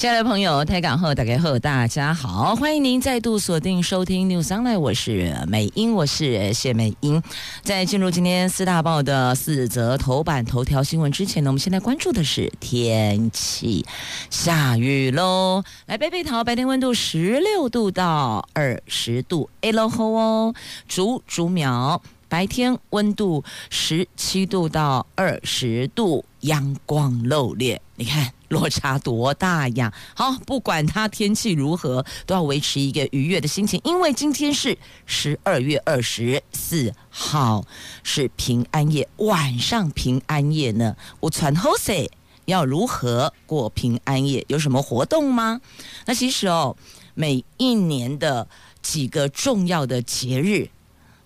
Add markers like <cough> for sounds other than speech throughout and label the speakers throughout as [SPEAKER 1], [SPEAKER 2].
[SPEAKER 1] 亲爱的朋友，台港后打开后，大家好，欢迎您再度锁定收听 News Online，我是美英，我是谢美英。在进入今天四大报的四则头版头条新闻之前呢，我们现在关注的是天气，下雨喽。来，北北桃白天温度十六度到二十度，L O 哦，竹竹苗。白天温度十七度到二十度，阳光露脸，你看落差多大呀！好，不管它天气如何，都要维持一个愉悦的心情，因为今天是十二月二十四号，是平安夜。晚上平安夜呢，我传后生要如何过平安夜？有什么活动吗？那其实哦，每一年的几个重要的节日，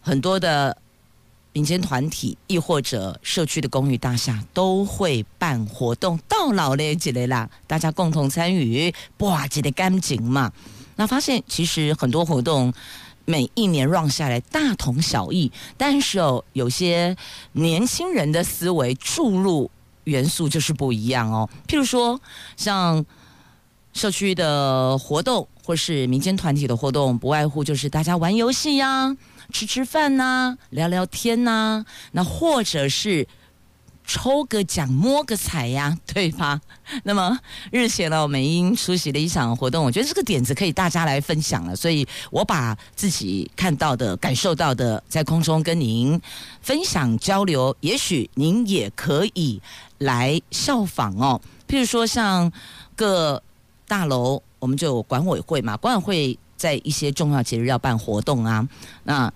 [SPEAKER 1] 很多的。民间团体，亦或者社区的公寓大厦，都会办活动，到老嘞几类啦，大家共同参与，哇，几的干净嘛。那发现其实很多活动每一年 run 下来大同小异，但是哦，有些年轻人的思维注入元素就是不一样哦。譬如说，像社区的活动，或是民间团体的活动，不外乎就是大家玩游戏呀。吃吃饭呐、聊聊天呐、那或者是抽个奖、摸个彩呀，<laughs> 对吧？那么日前呢，我们因出席了一场活动，我觉得这个点子可以大家来分享了，所以我把自己看到的、感受到的，在空中跟您分享交流，也许您也可以来效仿哦。譬如说，像各大楼，我们就管委会嘛，管委会。在一些重要节日要办活动啊，那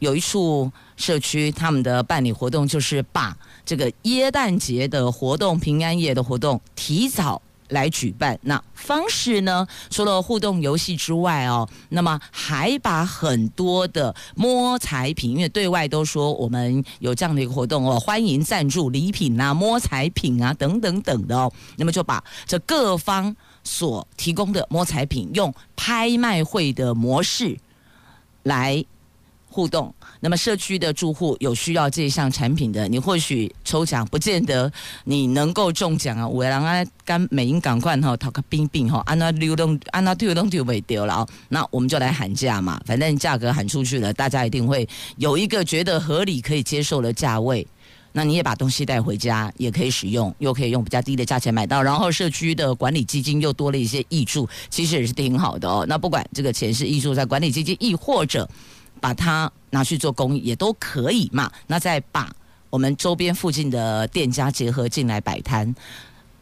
[SPEAKER 1] 有一处社区他们的办理活动就是把这个耶诞节的活动、平安夜的活动提早来举办。那方式呢，除了互动游戏之外哦，那么还把很多的摸彩品，因为对外都说我们有这样的一个活动哦，欢迎赞助礼品啊、摸彩品啊等等等的哦，那么就把这各方。所提供的摸彩品用拍卖会的模式来互动，那么社区的住户有需要这一项产品的，你或许抽奖不见得你能够中奖啊。我让啊，干美英赶快哈，讨个冰冰哈，按那流动，按那丢东丢没丢了，那我们就来喊价嘛，反正价格喊出去了，大家一定会有一个觉得合理可以接受的价位。那你也把东西带回家，也可以使用，又可以用比较低的价钱买到，然后社区的管理基金又多了一些挹注，其实也是挺好的哦。那不管这个钱是挹注在管理基金，亦或者把它拿去做公益，也都可以嘛。那再把我们周边附近的店家结合进来摆摊，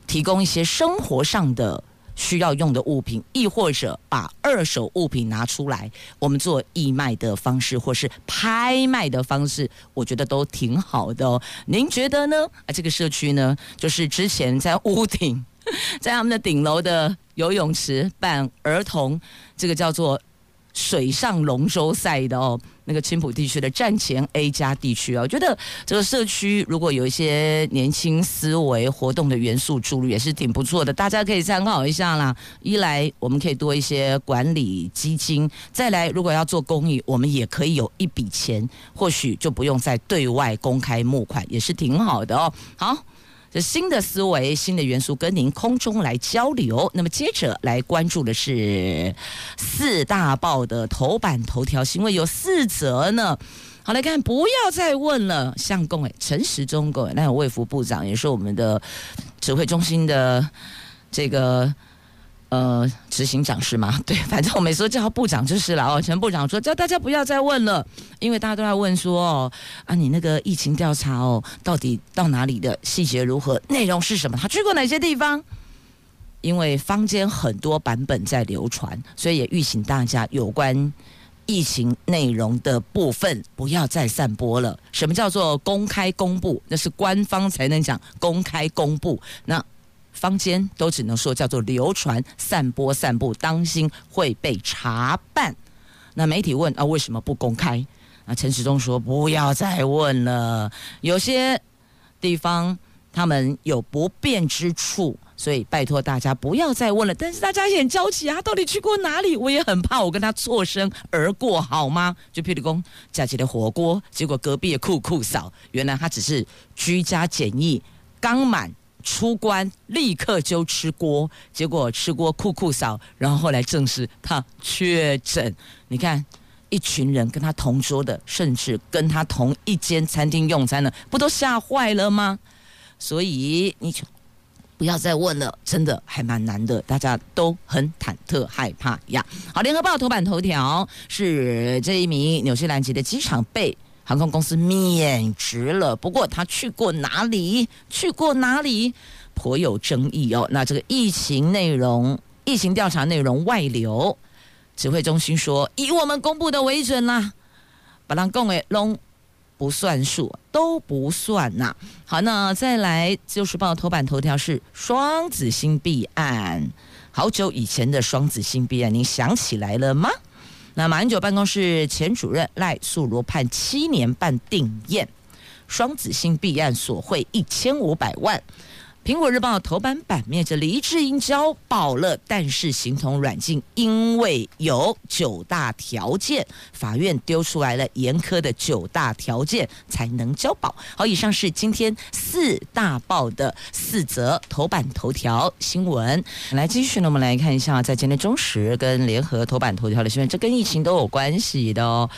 [SPEAKER 1] 提供一些生活上的。需要用的物品，亦或者把二手物品拿出来，我们做义卖的方式，或是拍卖的方式，我觉得都挺好的哦。您觉得呢？啊，这个社区呢，就是之前在屋顶，<laughs> 在他们的顶楼的游泳池办儿童，这个叫做。水上龙舟赛的哦，那个青浦地区的站前 A 加地区哦，我觉得这个社区如果有一些年轻思维活动的元素注入，也是挺不错的，大家可以参考一下啦。一来我们可以多一些管理基金，再来如果要做公益，我们也可以有一笔钱，或许就不用再对外公开募款，也是挺好的哦。好。这新的思维、新的元素，跟您空中来交流。那么接着来关注的是四大报的头版头条新闻，有四则呢。好，来看，不要再问了。相公哎，陈时中各位，那有卫福部长，也是我们的指挥中心的这个。呃，执行长是吗？<laughs> 对，反正我没说叫部长就是了哦。陈部长说叫大家不要再问了，因为大家都在问说哦，啊，你那个疫情调查哦，到底到哪里的细节如何，内容是什么？他去过哪些地方？因为坊间很多版本在流传，所以也预请大家有关疫情内容的部分不要再散播了。什么叫做公开公布？那是官方才能讲公开公布。那。坊间都只能说叫做流传、散播、散布，当心会被查办。那媒体问啊，为什么不公开？啊，陈时中说不要再问了。有些地方他们有不便之处。所以拜托大家不要再问了。但是大家也很焦急啊，到底去过哪里？我也很怕我跟他错身而过，好吗？就譬如讲，假期的火锅，结果隔壁的酷酷嫂，原来他只是居家检疫刚满出关，立刻就吃锅，结果吃锅酷酷嫂，然后后来证实他确诊。你看，一群人跟他同桌的，甚至跟他同一间餐厅用餐的，不都吓坏了吗？所以你就。不要再问了，真的还蛮难的，大家都很忐忑害怕呀。好，联合报头版头条是这一名纽西兰籍的机场被航空公司免职了，不过他去过哪里？去过哪里？颇有争议哦。那这个疫情内容、疫情调查内容外流，指挥中心说以我们公布的为准啦，把它供给龙。不算数，都不算呐、好，那再来，就是报头版头条是双子星弊案。好久以前的双子星弊案，您想起来了吗？那马英九办公室前主任赖素罗判七年半定验，双子星弊案索贿一千五百万。苹果日报头版版面，这黎智英交保了，但是形同软禁，因为有九大条件，法院丢出来了严苛的九大条件才能交保。好，以上是今天四大报的四则头版头条新闻。来继续呢，我们来看一下，在今天中时跟联合头版头条的新闻，这跟疫情都有关系的哦。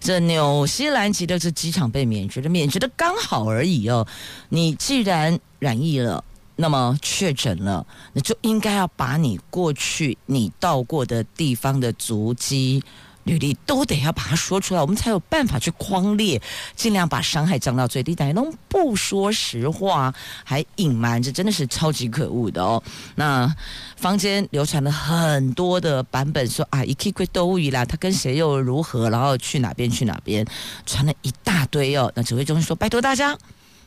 [SPEAKER 1] 这纽西兰籍的这机场被免职的，免职的刚好而已哦。你既然染疫了。那么确诊了，那就应该要把你过去你到过的地方的足迹、履历都得要把它说出来，我们才有办法去框列，尽量把伤害降到最低。但能不说实话，还隐瞒，这真的是超级可恶的哦。那坊间流传了很多的版本说，啊，一 K 归都伊啦，他跟谁又如何，然后去哪边去哪边，传了一大堆哦。那指挥中心说，拜托大家。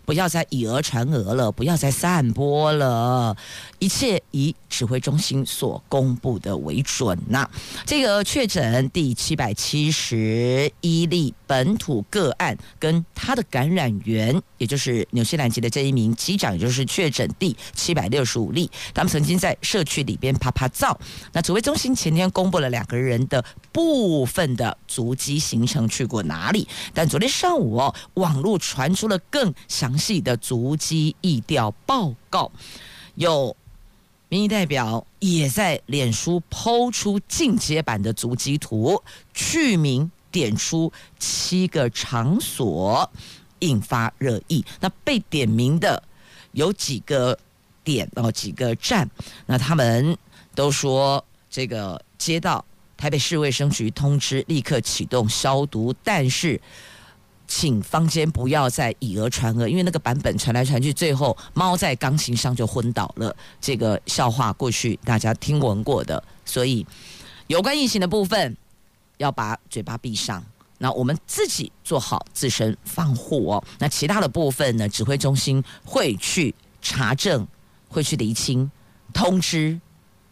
[SPEAKER 1] 不要再以讹传讹了，不要再散播了，一切以指挥中心所公布的为准呐、这个确诊第七百七十一例本土个案，跟他的感染源，也就是纽西兰籍的这一名机长，也就是确诊第七百六十五例。他们曾经在社区里边趴趴走。那指挥中心前天公布了两个人的部分的足迹行程去过哪里，但昨天上午哦，网络传出了更详。细的足迹意调报告，有民意代表也在脸书抛出进阶版的足迹图，去名点出七个场所，引发热议。那被点名的有几个点哦，几个站，那他们都说这个接到台北市卫生局通知，立刻启动消毒，但是。请坊间不要再以讹传讹，因为那个版本传来传去，最后猫在钢琴上就昏倒了。这个笑话过去大家听闻过的，所以有关疫情的部分要把嘴巴闭上。那我们自己做好自身防护哦。那其他的部分呢？指挥中心会去查证，会去厘清，通知。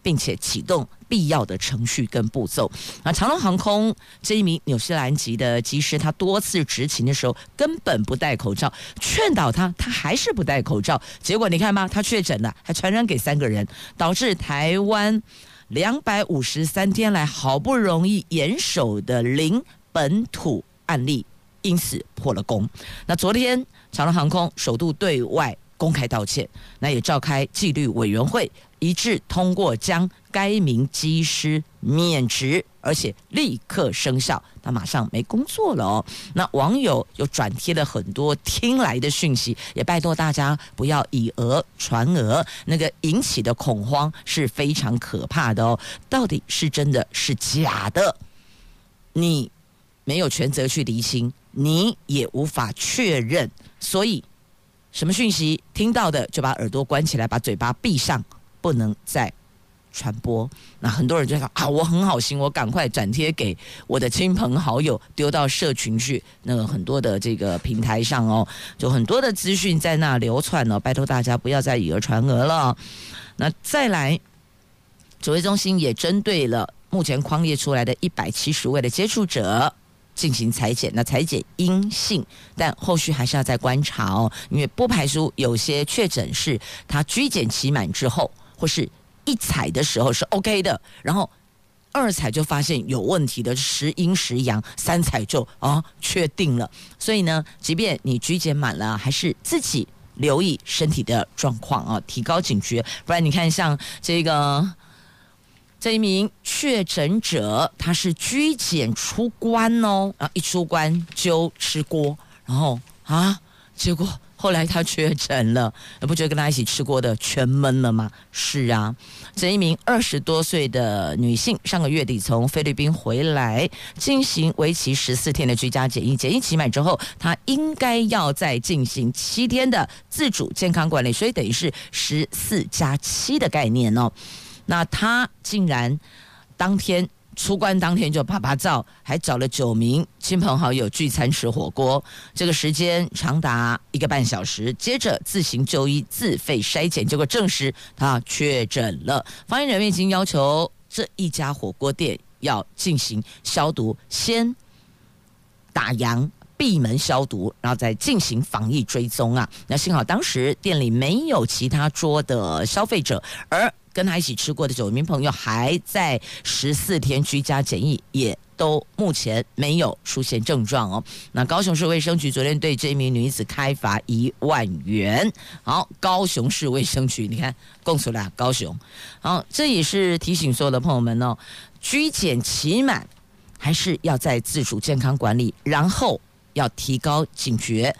[SPEAKER 1] 并且启动必要的程序跟步骤。那长荣航空这一名纽西兰籍的机师，他多次执勤的时候根本不戴口罩，劝导他，他还是不戴口罩。结果你看吧，他确诊了，还传染给三个人，导致台湾两百五十三天来好不容易严守的零本土案例，因此破了功。那昨天长荣航空首度对外公开道歉，那也召开纪律委员会。一致通过将该名机师免职，而且立刻生效，他马上没工作了哦。那网友又转贴了很多听来的讯息，也拜托大家不要以讹传讹，那个引起的恐慌是非常可怕的哦。到底是真的是假的？你没有权责去厘清，你也无法确认，所以什么讯息听到的就把耳朵关起来，把嘴巴闭上。不能再传播，那很多人就说啊，我很好心，我赶快转贴给我的亲朋好友，丢到社群去。那个很多的这个平台上哦，就很多的资讯在那流窜哦，拜托大家不要再以讹传讹了。那再来，指挥中心也针对了目前框列出来的一百七十位的接触者，进行裁剪，那裁剪阴性，但后续还是要再观察哦，因为不排除有些确诊是他居检期满之后，或是一采的时候是 OK 的，然后二采就发现有问题的，时阴时阳，三采就啊确定了。所以呢，即便你居检满了，还是自己留意身体的状况啊，提高警觉，不然你看像这个。这一名确诊者，他是居检出关哦，然后一出关就吃锅，然后啊，结果后来他确诊了，你不觉得跟他一起吃锅的全闷了吗？是啊，这一名二十多岁的女性，上个月底从菲律宾回来，进行为期十四天的居家检疫，检疫期满之后，她应该要再进行七天的自主健康管理，所以等于是十四加七的概念哦。那他竟然当天出关当天就趴趴走，还找了九名亲朋好友聚餐吃火锅，这个时间长达一个半小时。接着自行就医自费筛检，结果证实他确诊了。防疫人员已经要求这一家火锅店要进行消毒，先打烊闭门消毒，然后再进行防疫追踪啊。那幸好当时店里没有其他桌的消费者，而跟他一起吃过的九名朋友还在十四天居家检疫，也都目前没有出现症状哦。那高雄市卫生局昨天对这名女子开罚一万元。好，高雄市卫生局，你看供出来高雄。好，这也是提醒所有的朋友们哦，居检期满还是要在自主健康管理，然后要提高警觉，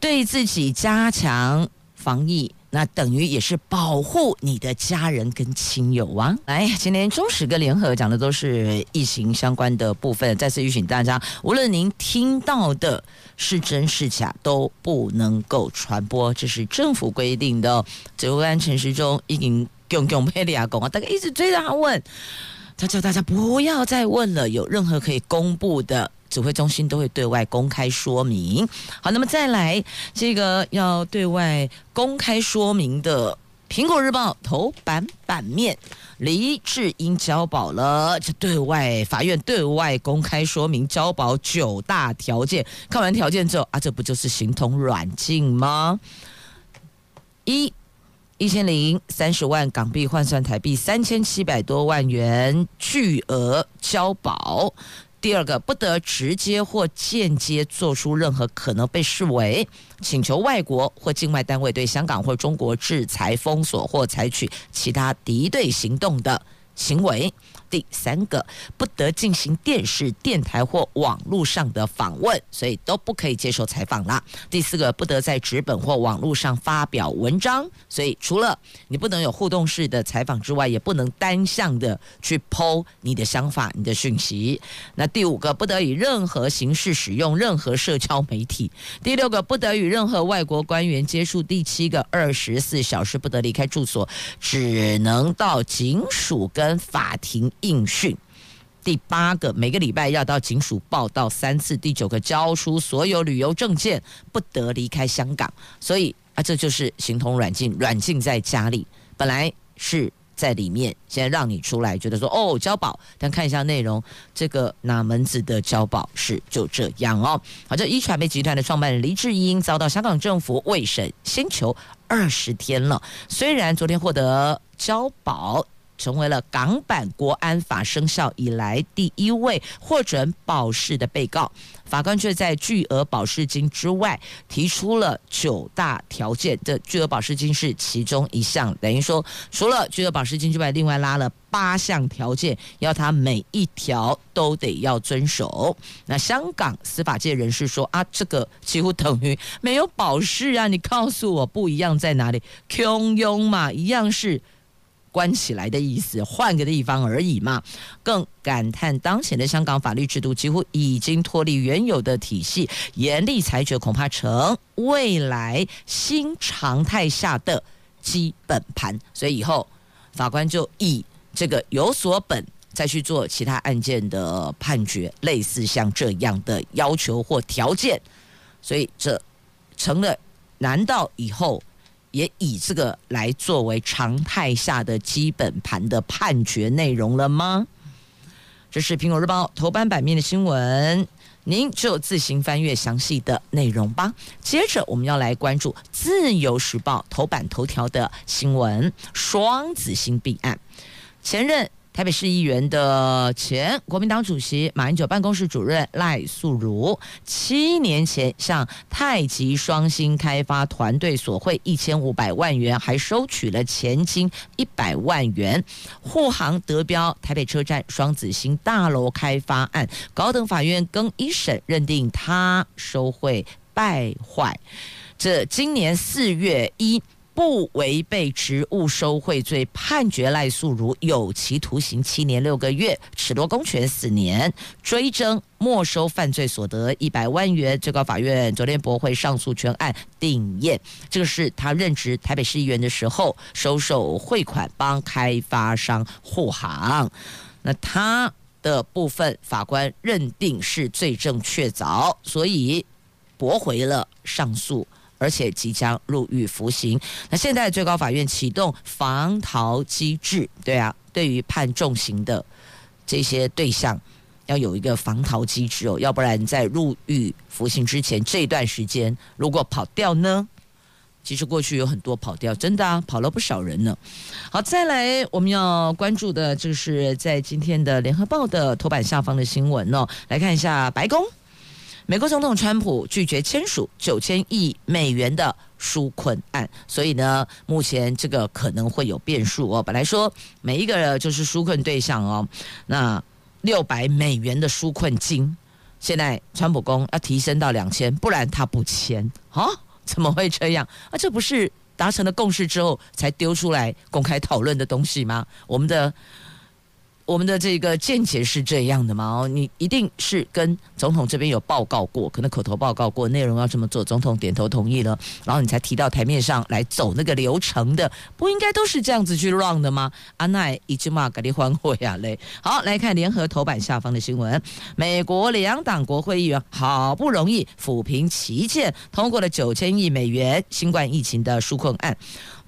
[SPEAKER 1] 对自己加强防疫。那等于也是保护你的家人跟亲友啊！来，今天中时跟联合讲的都是疫情相关的部分。再次提醒大家，无论您听到的是真是假，都不能够传播，这是政府规定的。指挥官陈时中已经公公佩利亚公啊，大家一直追着他问，他叫大家不要再问了，有任何可以公布的。指挥中心都会对外公开说明。好，那么再来这个要对外公开说明的《苹果日报》头版版面，黎智英交保了，这对外法院对外公开说明交保九大条件。看完条件之后啊，这不就是形同软禁吗？一一千零三十万港币换算台币三千七百多万元巨额交保。第二个，不得直接或间接做出任何可能被视为请求外国或境外单位对香港或中国制裁、封锁或采取其他敌对行动的行为。第三个，不得进行电视、电台或网络上的访问，所以都不可以接受采访啦。第四个，不得在纸本或网络上发表文章，所以除了你不能有互动式的采访之外，也不能单向的去抛你的想法、你的讯息。那第五个，不得以任何形式使用任何社交媒体。第六个，不得与任何外国官员接触。第七个，二十四小时不得离开住所，只能到警署跟跟法庭。应讯，第八个，每个礼拜要到警署报到三次。第九个，交出所有旅游证件，不得离开香港。所以啊，这就是形同软禁，软禁在家里，本来是在里面，现在让你出来，觉得说哦交保，但看一下内容，这个哪门子的交保是就这样哦。好，这一传媒集团的创办人黎智英遭到香港政府未审先求二十天了，虽然昨天获得交保。成为了港版国安法生效以来第一位获准保释的被告，法官却在巨额保释金之外提出了九大条件，这巨额保释金是其中一项，等于说除了巨额保释金之外，另外拉了八项条件，要他每一条都得要遵守。那香港司法界人士说啊，这个几乎等于没有保释啊！你告诉我不一样在哪里？穷庸嘛，一样是。关起来的意思，换个地方而已嘛。更感叹当前的香港法律制度几乎已经脱离原有的体系，严厉裁决恐怕成未来新常态下的基本盘。所以以后法官就以这个有所本再去做其他案件的判决，类似像这样的要求或条件。所以这成了，难道以后？也以这个来作为常态下的基本盘的判决内容了吗？这是《苹果日报》头版版面的新闻。您就自行翻阅详细的内容吧。接着，我们要来关注《自由时报》头版头条的新闻：双子星弊案，前任。台北市议员的前国民党主席马英九办公室主任赖素如，七年前向太极双星开发团队索贿一千五百万元，还收取了前金一百万元，护航德标台北车站双子星大楼开发案，高等法院更一审认定他收贿败坏。这今年四月一。不违背职务收贿罪，判决赖素如有期徒刑七年六个月，褫夺公权四年，追征没收犯罪所得一百万元。最高法院昨天驳回上诉全案定验，这个是他任职台北市议员的时候收受贿款，帮开发商护航。那他的部分法官认定是罪证确凿，所以驳回了上诉。而且即将入狱服刑。那现在最高法院启动防逃机制，对啊，对于判重刑的这些对象，要有一个防逃机制哦，要不然在入狱服刑之前这段时间，如果跑掉呢？其实过去有很多跑掉，真的啊，跑了不少人呢。好，再来我们要关注的就是在今天的联合报的头版下方的新闻哦，来看一下白宫。美国总统川普拒绝签署九千亿美元的纾困案，所以呢，目前这个可能会有变数哦。本来说每一个就是纾困对象哦，那六百美元的纾困金，现在川普公要提升到两千，不然他不签啊？怎么会这样？啊，这不是达成了共识之后才丢出来公开讨论的东西吗？我们的。我们的这个见解是这样的吗？哦，你一定是跟总统这边有报告过，可能口头报告过内容要这么做，总统点头同意了，然后你才提到台面上来走那个流程的，不应该都是这样子去 run 的吗？<laughs> 阿奈已经嘛给你欢会呀嘞。好，来看联合头版下方的新闻，美国两党国会议员好不容易抚平歧见，通过了九千亿美元新冠疫情的纾困案。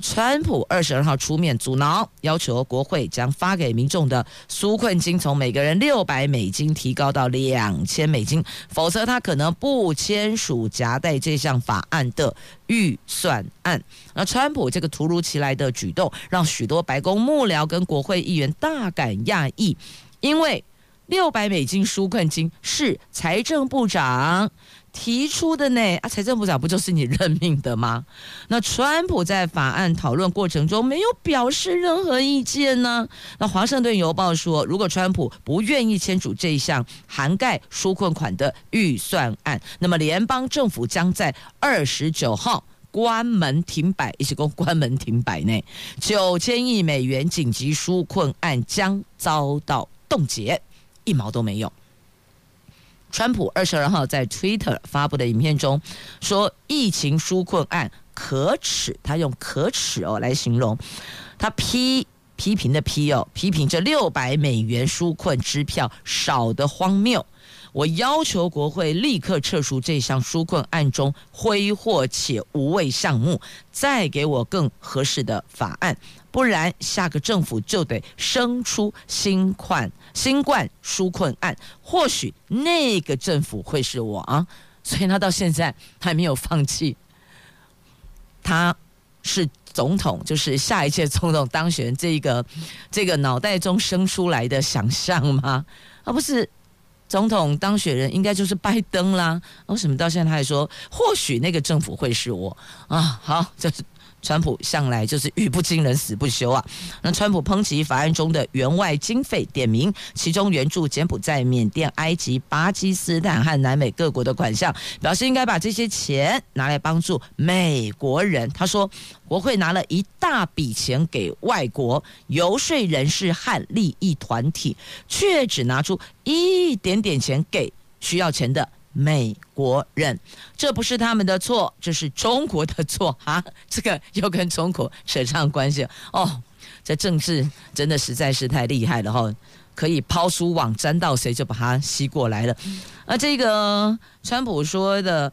[SPEAKER 1] 川普二十二号出面阻挠，要求国会将发给民众的纾困金从每个人六百美金提高到两千美金，否则他可能不签署夹带这项法案的预算案。那川普这个突如其来的举动，让许多白宫幕僚跟国会议员大感讶异，因为六百美金纾困金是财政部长提出的呢啊，财政部长不就是你任命的吗？那川普在法案讨论过程中没有表示任何意见呢？那华盛顿邮报说，如果川普不愿意签署这一项涵盖纾困款的预算案，那么联邦政府将在二十九号关门停摆，一起共关门停摆内，九千亿美元紧急纾困案将遭到冻结，一毛都没有。川普二十二号在 Twitter 发布的影片中说：“疫情纾困案可耻，他用可耻哦来形容。他批批评的批哦，批评这六百美元纾困支票少得荒谬。我要求国会立刻撤除这项纾困案中挥霍且无谓项目，再给我更合适的法案。”不然，下个政府就得生出新款新冠纾困案，或许那个政府会是我啊。所以他到现在还没有放弃，他是总统，就是下一届总统当选这个这个脑袋中生出来的想象吗？而不是总统当选人应该就是拜登啦。为什么到现在他还说，或许那个政府会是我啊？好，就是。川普向来就是语不惊人死不休啊！那川普抨击法案中的援外经费，点名其中援助柬埔寨、缅甸、埃及、巴基斯坦和南美各国的款项，表示应该把这些钱拿来帮助美国人。他说，国会拿了一大笔钱给外国游说人士和利益团体，却只拿出一点点钱给需要钱的。美国人，这不是他们的错，这是中国的错 <laughs> 啊！这个又跟中国扯上关系哦。这政治真的实在是太厉害了哈、可以抛书网沾到谁就把它吸过来了。而这个川普说的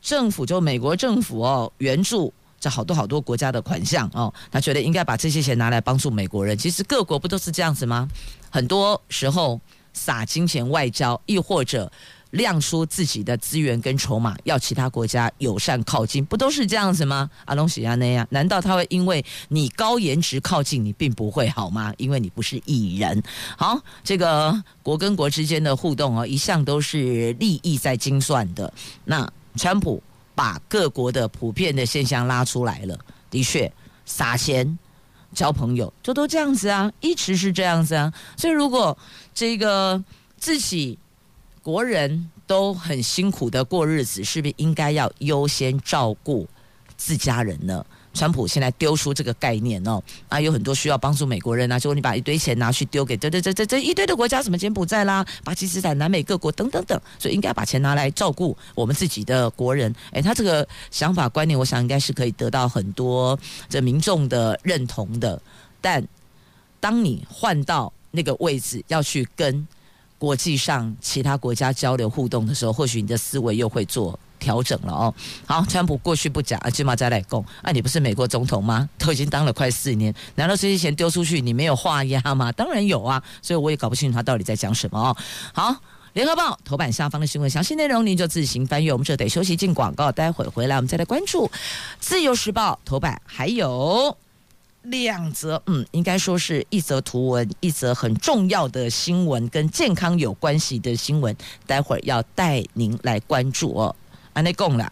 [SPEAKER 1] 政府，就美国政府哦，援助这好多好多国家的款项哦，他觉得应该把这些钱拿来帮助美国人。其实各国不都是这样子吗？很多时候撒金钱外交，亦或者。亮出自己的资源跟筹码，要其他国家友善靠近，不都是这样子吗？阿龙喜亚那样，难道他会因为你高颜值靠近你，并不会好吗？因为你不是艺人。好，这个国跟国之间的互动哦，一向都是利益在精算的。那川普把各国的普遍的现象拉出来了，的确撒钱交朋友，就都这样子啊，一直是这样子啊。所以如果这个自己。国人都很辛苦的过日子，是不是应该要优先照顾自家人呢？川普现在丢出这个概念哦，啊，有很多需要帮助美国人啊，结果你把一堆钱拿去丢给这这这这这一堆的国家，什么柬埔寨啦、巴基斯坦、南美各国等等等，所以应该把钱拿来照顾我们自己的国人。诶，他这个想法观念，我想应该是可以得到很多这民众的认同的。但当你换到那个位置，要去跟。国际上其他国家交流互动的时候，或许你的思维又会做调整了哦。好，川普过去不讲，啊，起码再来讲。啊，你不是美国总统吗？都已经当了快四年，难道这些钱丢出去你没有话压吗？<laughs> 当然有啊，所以我也搞不清楚他到底在讲什么哦。好，联合报头版下方的新闻详细内容，您就自行翻阅。我们这得休息进广告，待会回来我们再来关注自由时报头版，还有。两则，嗯，应该说是一则图文，一则很重要的新闻，跟健康有关系的新闻，待会儿要带您来关注哦。安内贡啦。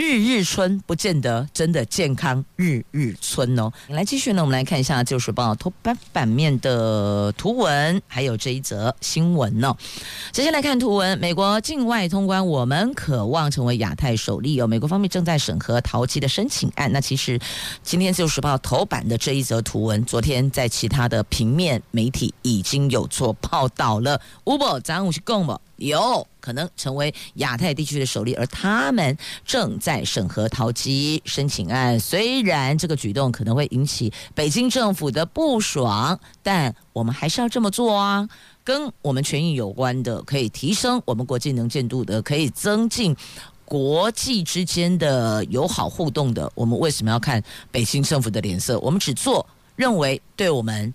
[SPEAKER 1] 日日春不见得真的健康，日日春哦。来继续呢，我们来看一下《旧时报》头版版面的图文，还有这一则新闻呢、哦。首先来看图文，美国境外通关，我们渴望成为亚太首例哦。美国方面正在审核桃机的申请案。那其实今天《自由时报》头版的这一则图文，昨天在其他的平面媒体已经有做报道了。Uber 咱们去共不？有可能成为亚太地区的首例，而他们正在审核逃机申请案。虽然这个举动可能会引起北京政府的不爽，但我们还是要这么做啊！跟我们权益有关的，可以提升我们国际能见度的，可以增进国际之间的友好互动的，我们为什么要看北京政府的脸色？我们只做认为对我们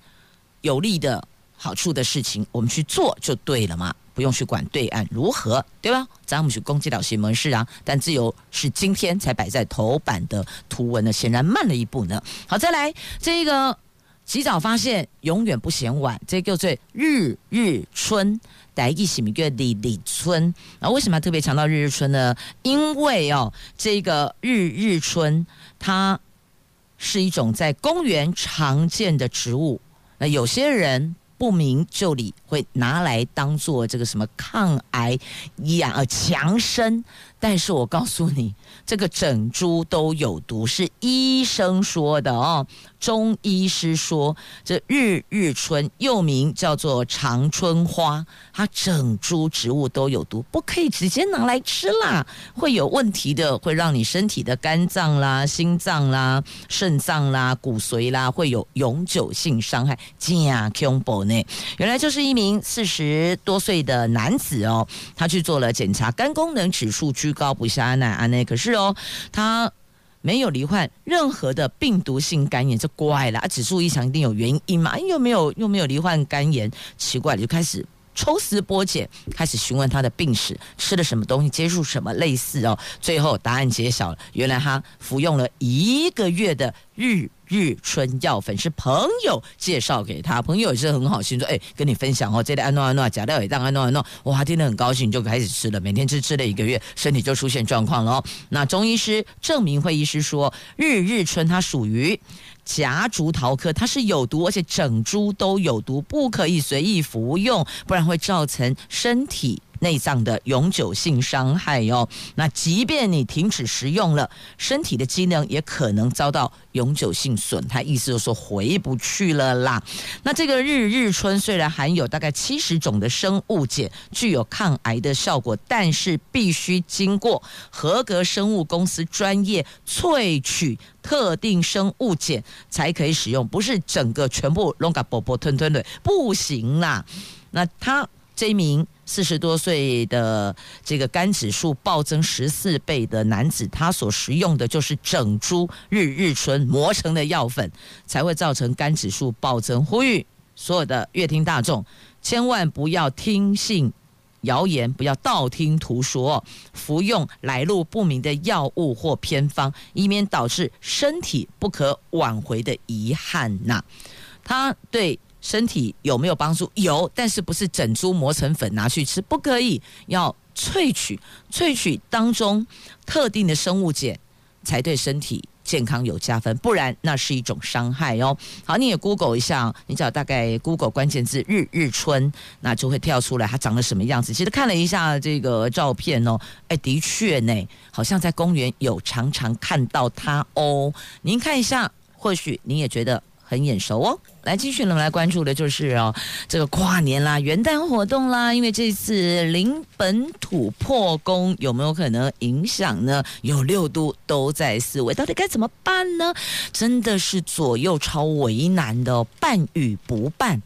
[SPEAKER 1] 有利的好处的事情，我们去做就对了嘛。不用去管对岸如何，对吧？咱们去攻击到新闻是啊，但自由是今天才摆在头版的图文呢，显然慢了一步呢。好，再来这个及早发现，永远不嫌晚。这个叫做日日春，第一是个日日春。啊，为什么要特别强调日日春呢？因为哦，这个日日春它是一种在公园常见的植物。那有些人。不明就里会拿来当做这个什么抗癌养呃强身，但是我告诉你，<laughs> 这个整株都有毒，是医生说的哦。中医师说，这日日春又名叫做长春花，它整株植物都有毒，不可以直接拿来吃啦，会有问题的，会让你身体的肝脏啦、心脏啦、肾脏啦、骨髓啦，会有永久性伤害。真恐怖呢！原来就是一名四十多岁的男子哦，他去做了检查，肝功能指数居高不下，那安内可是哦，他。没有罹患任何的病毒性肝炎，就怪了啊！指数异常一定有原因嘛？又没有又没有罹患肝炎，奇怪了，就开始抽丝剥茧，开始询问他的病史，吃了什么东西，接触什么类似哦。最后答案揭晓了，原来他服用了一个月的日。日春药粉是朋友介绍给他，朋友也是很好心说，哎，跟你分享哦，这里安诺安诺假料也当安诺安诺，哇，听得很高兴，就开始吃了，每天吃吃了一个月，身体就出现状况了哦。那中医师郑明慧医师说，日日春它属于夹竹桃科，它是有毒，而且整株都有毒，不可以随意服用，不然会造成身体。内脏的永久性伤害哟，那即便你停止食用了，身体的机能也可能遭到永久性损害，意思就是说回不去了啦。那这个日日春虽然含有大概七十种的生物碱，具有抗癌的效果，但是必须经过合格生物公司专业萃取特定生物碱才可以使用，不是整个全部拢个啵啵吞吞的，不行啦。那他这一名。四十多岁的这个肝指数暴增十四倍的男子，他所食用的就是整株日日春磨成的药粉，才会造成肝指数暴增。呼吁所有的乐听大众，千万不要听信谣言，不要道听途说，服用来路不明的药物或偏方，以免导致身体不可挽回的遗憾呐、啊。它对身体有没有帮助？有，但是不是整株磨成粉拿去吃，不可以，要萃取，萃取当中特定的生物碱，才对身体。健康有加分，不然那是一种伤害哦。好，你也 Google 一下，你只要大概 Google 关键字“日日春”，那就会跳出来它长得什么样子。其实看了一下这个照片哦，哎，的确呢，好像在公园有常常看到它哦。您看一下，或许你也觉得。很眼熟哦，来继续呢，我们来关注的就是哦，这个跨年啦、元旦活动啦，因为这次零本土破功有没有可能影响呢？有六都都在思维，到底该怎么办呢？真的是左右超为难的，办与不办，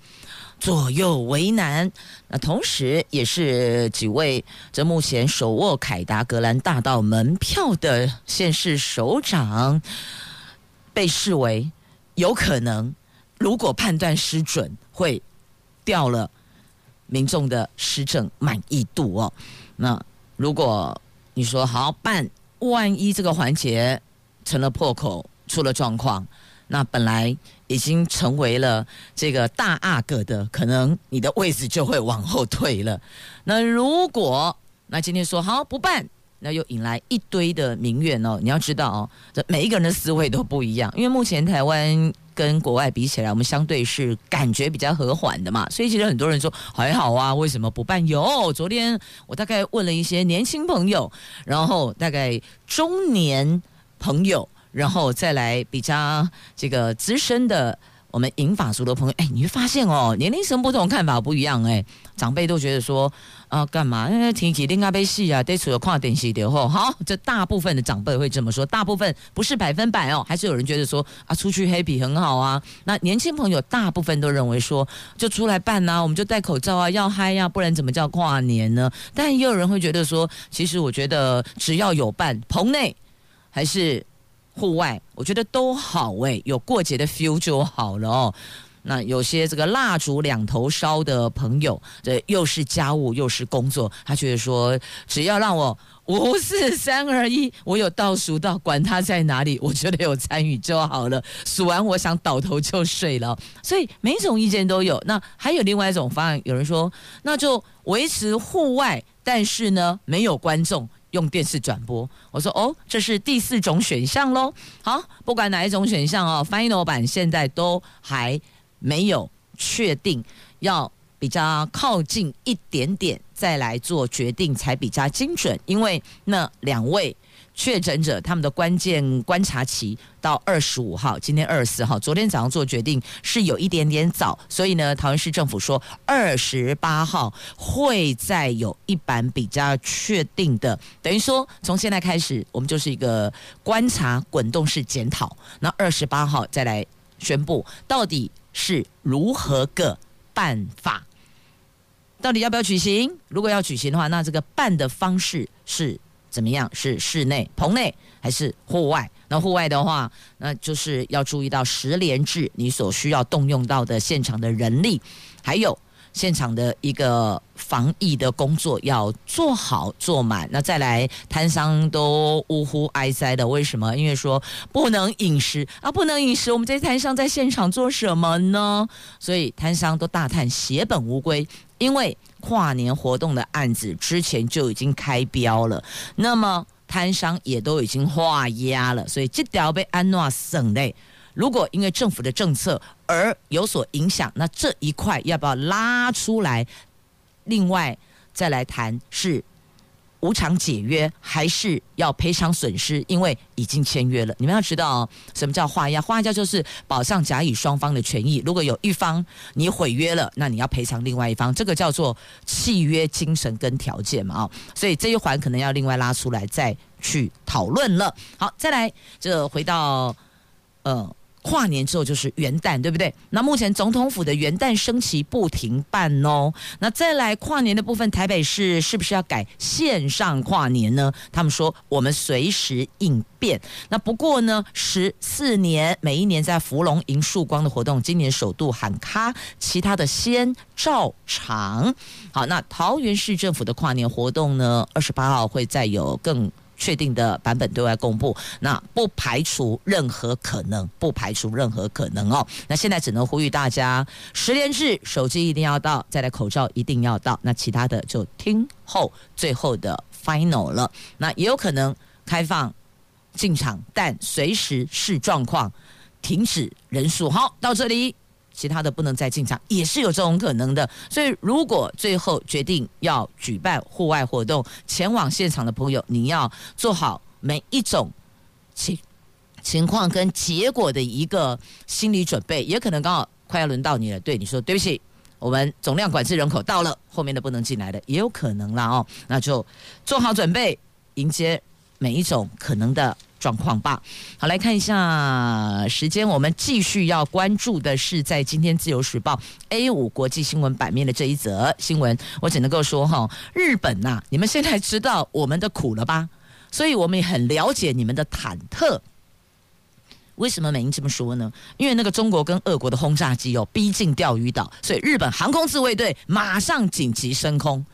[SPEAKER 1] 左右为难。那同时也是几位这目前手握凯达格兰大道门票的县市首长，被视为。有可能，如果判断失准，会掉了民众的施政满意度哦。那如果你说好办，万一这个环节成了破口，出了状况，那本来已经成为了这个大阿哥的，可能你的位置就会往后退了。那如果那今天说好不办。那又引来一堆的民怨哦！你要知道哦，这每一个人的思维都不一样。因为目前台湾跟国外比起来，我们相对是感觉比较和缓的嘛，所以其实很多人说还好啊，为什么不办？有，昨天我大概问了一些年轻朋友，然后大概中年朋友，然后再来比较这个资深的。我们银发族的朋友，哎，你会发现哦，年龄层不同，看法不一样。哎，长辈都觉得说，啊，干嘛？因为天气应该被戏啊，得除了跨电视的后，好，这大部分的长辈会这么说，大部分不是百分百哦，还是有人觉得说，啊，出去 happy 很好啊。那年轻朋友大部分都认为说，就出来办啊，我们就戴口罩啊，要嗨呀，不然怎么叫跨年呢？但也有人会觉得说，其实我觉得只要有办，棚内还是。户外，我觉得都好诶，有过节的 feel 就好了哦。那有些这个蜡烛两头烧的朋友，这又是家务又是工作，他觉得说，只要让我五四三二一，我有倒数到，管他在哪里，我觉得有参与就好了。数完，我想倒头就睡了。所以每种意见都有。那还有另外一种方案，有人说，那就维持户外，但是呢，没有观众。用电视转播，我说哦，这是第四种选项喽。好，不管哪一种选项哦，final 版现在都还没有确定，要比较靠近一点点再来做决定才比较精准，因为那两位。确诊者他们的关键观察期到二十五号，今天二十四号，昨天早上做决定是有一点点早，所以呢，桃园市政府说二十八号会再有一版比较确定的，等于说从现在开始我们就是一个观察滚动式检讨，那二十八号再来宣布到底是如何个办法，到底要不要举行？如果要举行的话，那这个办的方式是。怎么样？是室内、棚内还是户外？那户外的话，那就是要注意到十连制，你所需要动用到的现场的人力，还有现场的一个防疫的工作要做好做满。那再来，摊商都呜呼哀哉的，为什么？因为说不能饮食啊，不能饮食，我们这些摊商在现场做什么呢？所以摊商都大叹血本无归。因为跨年活动的案子之前就已经开标了，那么摊商也都已经画押了，所以这条被安诺省内，如果因为政府的政策而有所影响，那这一块要不要拉出来？另外再来谈是。无偿解约还是要赔偿损失？因为已经签约了。你们要知道什么叫画押？画押就是保障甲乙双方的权益。如果有一方你毁约了，那你要赔偿另外一方，这个叫做契约精神跟条件嘛。啊，所以这一环可能要另外拉出来再去讨论了。好，再来，这回到呃跨年之后就是元旦，对不对？那目前总统府的元旦升旗不停办哦。那再来跨年的部分，台北市是不是要改线上跨年呢？他们说我们随时应变。那不过呢，十四年每一年在芙蓉迎曙光的活动，今年首度喊卡，其他的先照常。好，那桃园市政府的跨年活动呢，二十八号会再有更。确定的版本对外公布，那不排除任何可能，不排除任何可能哦。那现在只能呼吁大家，十连制手机一定要到，再来口罩一定要到，那其他的就听后最后的 final 了。那也有可能开放进场，但随时视状况停止人数。好，到这里。其他的不能再进场，也是有这种可能的。所以，如果最后决定要举办户外活动，前往现场的朋友，你要做好每一种情情况跟结果的一个心理准备。也可能刚好快要轮到你了，对你说对不起，我们总量管制人口到了，后面的不能进来的，也有可能啦哦。那就做好准备，迎接每一种可能的。状况吧。好，来看一下时间，我们继续要关注的是在今天《自由时报》A 五国际新闻版面的这一则新闻。我只能够说哈，日本呐、你们现在知道我们的苦了吧？所以我们也很了解你们的忐忑。为什么美英这么说呢？因为那个中国跟俄国的轰炸机哦逼近钓鱼岛，所以日本航空自卫队马上紧急升空。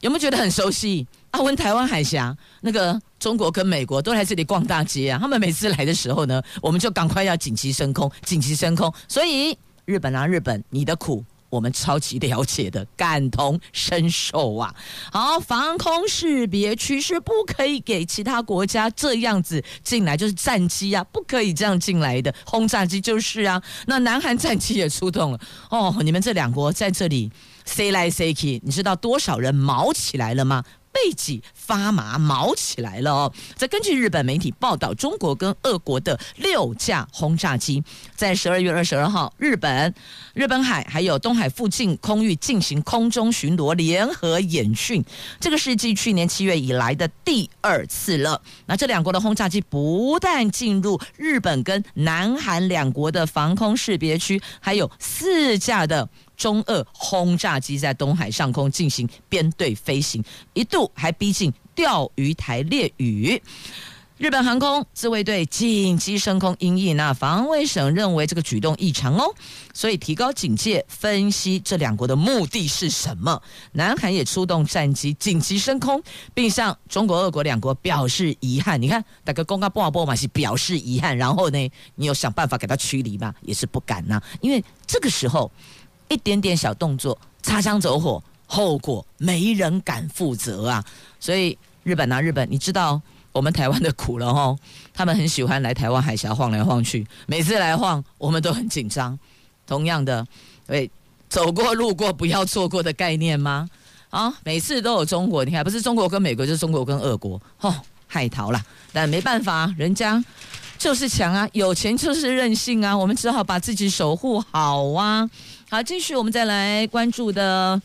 [SPEAKER 1] 有没有觉得很熟悉？阿温台湾海峡那个。中国跟美国都来这里逛大街啊！他们每次来的时候呢，我们就赶快要紧急升空，紧急升空。所以日本啊，日本，你的苦我们超级了解的，感同身受啊！好，防空识别区是不可以给其他国家这样子进来，就是战机啊，不可以这样进来的，轰炸机就是啊。那南韩战机也出动了哦，你们这两国在这里塞来塞去，你知道多少人毛起来了吗？背脊发麻，毛起来了哦！再根据日本媒体报道，中国跟俄国的六架轰炸机在十二月二十二号，日本、日本海还有东海附近空域进行空中巡逻联合演训，这个是继去年七月以来的第二次了。那这两国的轰炸机不但进入日本跟南韩两国的防空识别区，还有四架的。中俄轰炸机在东海上空进行编队飞行，一度还逼近钓鱼台列屿。日本航空自卫队紧急升空因应，那防卫省认为这个举动异常哦，所以提高警戒，分析这两国的目的是什么。南韩也出动战机紧急升空，并向中国、俄国两国表示遗憾。你看，大哥公告不好不嘛是表示遗憾，然后呢，你有想办法给他驱离吗？也是不敢呐、因为这个时候。一点点小动作，擦枪走火，后果没人敢负责啊！所以日本啊，日本，你知道我们台湾的苦了哦。<laughs> 他们很喜欢来台湾海峡晃来晃去，每次来晃，我们都很紧张。同样的，对，走过路过不要错过的概念吗？啊，<laughs> 每次都有中国，你看不是中国跟美国，就是中国跟俄国，哦，害逃了。但没办法，人家就是强啊，有钱就是任性啊，我们只好把自己守护好啊。好，继续我们再来关注的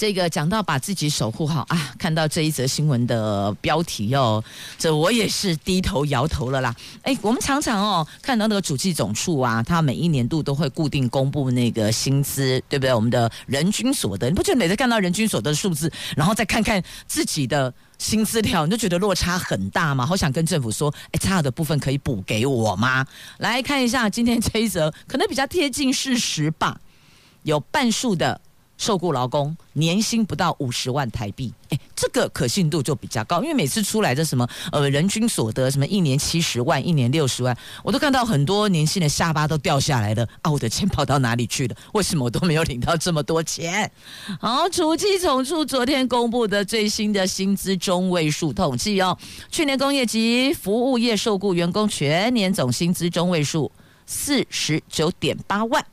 [SPEAKER 1] 这个，讲到把自己守护好啊，看到这一则新闻的标题哦，这我也是低头摇头了啦。哎，我们常常哦看到那个主计总处啊，他每一年度都会固定公布那个薪资，对不对？我们的人均所得，你不觉得每次看到人均所得数字，然后再看看自己的薪资条，你就觉得落差很大吗？好想跟政府说，哎，差的部分可以补给我吗？来看一下今天这一则，可能比较贴近事实吧，有半数的。受雇劳工年薪不到五十万台币，哎，这个可信度就比较高，因为每次出来的什么呃人均所得什么一年七十万、一年六十万，我都看到很多年轻人下巴都掉下来了啊！我的钱跑到哪里去了？<laughs> 为什么我都没有领到这么多钱？好，主计总处昨天公布的最新的薪资中位数统计哦，去年工业及服务业受雇员工全年总薪资中位数四十九点八万，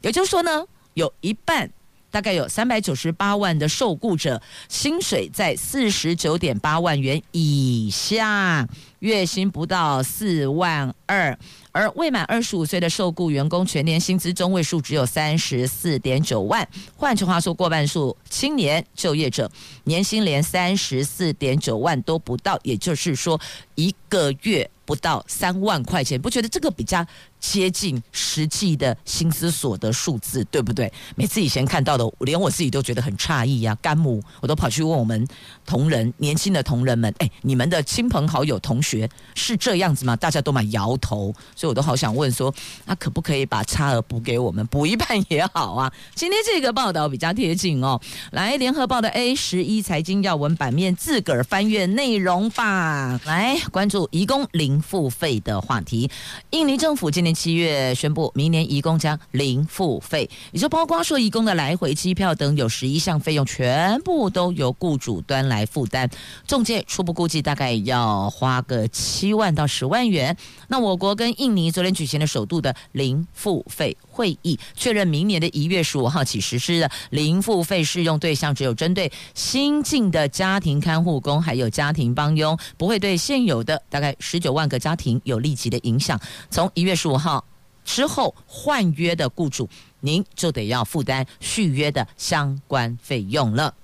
[SPEAKER 1] 也就是说呢，有一半。大概有三百九十八万的受雇者，薪水在四十九点八万元以下，月薪不到四万二。而未满二十五岁的受雇员工，全年薪资中位数只有三十四点九万。换句话说，过半数青年就业者年薪连三十四点九万都不到，也就是说，一个月不到三万块钱，不觉得这个比较接近实际的薪资所得数字，对不对？每次以前看到的，连我自己都觉得很诧异呀。干母，我都跑去问我们同仁、年轻的同仁们，哎，你们的亲朋好友、同学是这样子吗？大家都蛮摇头，所以我都好想问说，那可不可以把差额补给我们，补一半也好啊？今天这个报道比较贴近哦。来，联合报的 A 十一财经要闻版面，自个儿翻阅内容吧。来关注移工零付费的话题。印尼政府今年七月宣布，明年移工将零付费，也就包括说移工的来回机票等有十一项费用，全部都由雇主端来负担。中介初步估计大概要花个七万到十万元。那我国跟印尼昨天举行了首度的零付费会议，确认明年的一月十五号起实施的零付费适用对象只有针对新进的家庭看护工，还有家庭帮佣，不会对现有的大概十九万个家庭有立即的影响。从一月十五号之后换约的雇主，您就得要负担续约的相关费用了。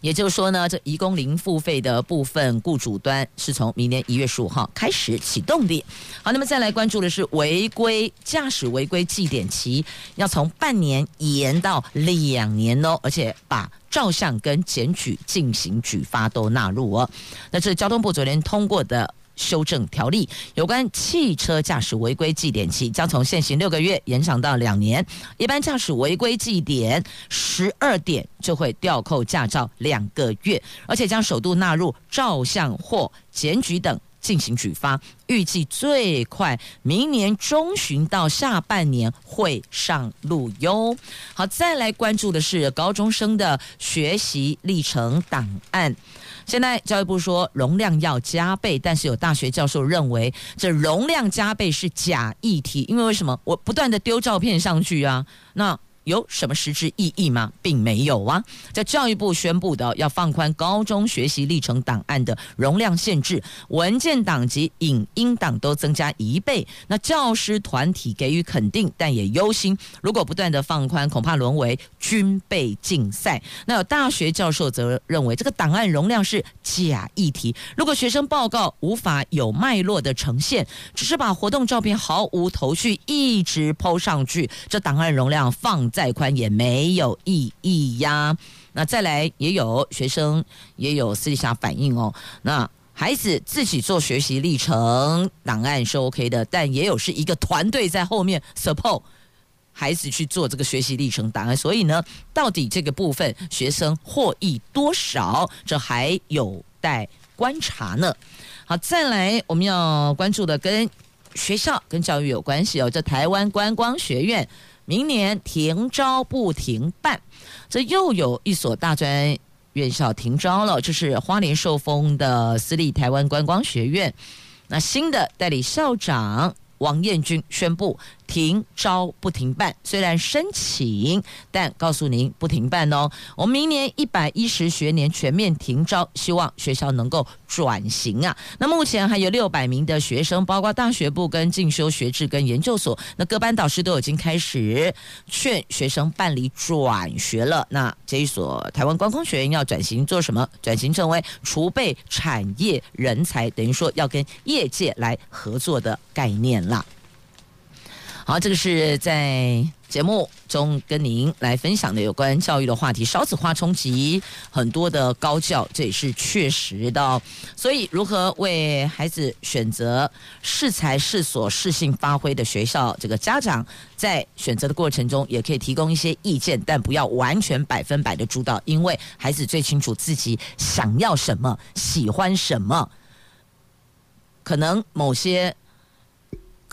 [SPEAKER 1] 也就是说呢，这移工零付费的部分，雇主端是从明年一月十五号开始启动的。好，那么再来关注的是违规驾驶违规记点期要从半年延到两年哦，而且把照相跟检举进行举发都纳入哦。那这是交通部昨天通过的。修正条例有关汽车驾驶违规记点期将从现行六个月延长到两年，一般驾驶违规记点十二点就会吊扣驾照两个月，而且将首度纳入照相或检举等进行举发，预计最快明年中旬到下半年会上路哟。好，再来关注的是高中生的学习历程档案。现在教育部说容量要加倍，但是有大学教授认为这容量加倍是假议题，因为为什么？我不断的丢照片上去啊，那。有什么实质意义吗？并没有啊！在教育部宣布的要放宽高中学习历程档案的容量限制，文件档及影音档都增加一倍。那教师团体给予肯定，但也忧心，如果不断的放宽，恐怕沦为军备竞赛。那有大学教授则认为，这个档案容量是假议题。如果学生报告无法有脉络的呈现，只是把活动照片毫无头绪一直 po 上去，这档案容量放。再宽也没有意义呀。那再来，也有学生也有私底下反映哦。那孩子自己做学习历程档案是 OK 的，但也有是一个团队在后面 support 孩子去做这个学习历程档案。所以呢，到底这个部分学生获益多少，这还有待观察呢。好，再来我们要关注的跟学校跟教育有关系哦。这台湾观光学院。明年停招不停办，这又有一所大专院校停招了，这是花莲受封的私立台湾观光学院。那新的代理校长王彦军宣布。停招不停办，虽然申请，但告诉您不停办哦。我们明年一百一十学年全面停招，希望学校能够转型啊。那目前还有六百名的学生，包括大学部跟进修学制跟研究所，那各班导师都已经开始劝学生办理转学了。那这一所台湾观光学院要转型做什么？转型成为储备产业人才，等于说要跟业界来合作的概念啦。好，这个是在节目中跟您来分享的有关教育的话题。少子化冲击很多的高教，这也是确实的。所以，如何为孩子选择适才适所适性发挥的学校，这个家长在选择的过程中也可以提供一些意见，但不要完全百分百的主导，因为孩子最清楚自己想要什么，喜欢什么，可能某些。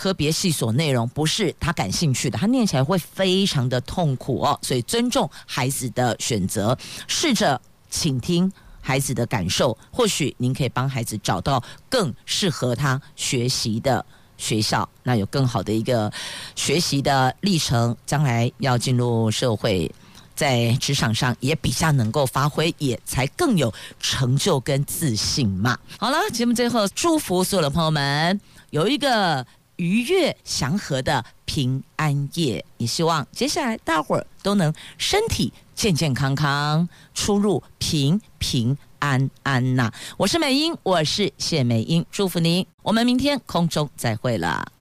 [SPEAKER 1] 科别系所内容不是他感兴趣的，他念起来会非常的痛苦哦。所以尊重孩子的选择，试着倾听孩子的感受，或许您可以帮孩子找到更适合他学习的学校，那有更好的一个学习的历程。将来要进入社会，在职场上也比较能够发挥，也才更有成就跟自信嘛。好了，节目最后祝福所有的朋友们有一个。愉悦祥和的平安夜，也希望接下来大伙儿都能身体健健康康，出入平平安安呐。我是美英，我是谢美英，祝福您，我们明天空中再会了。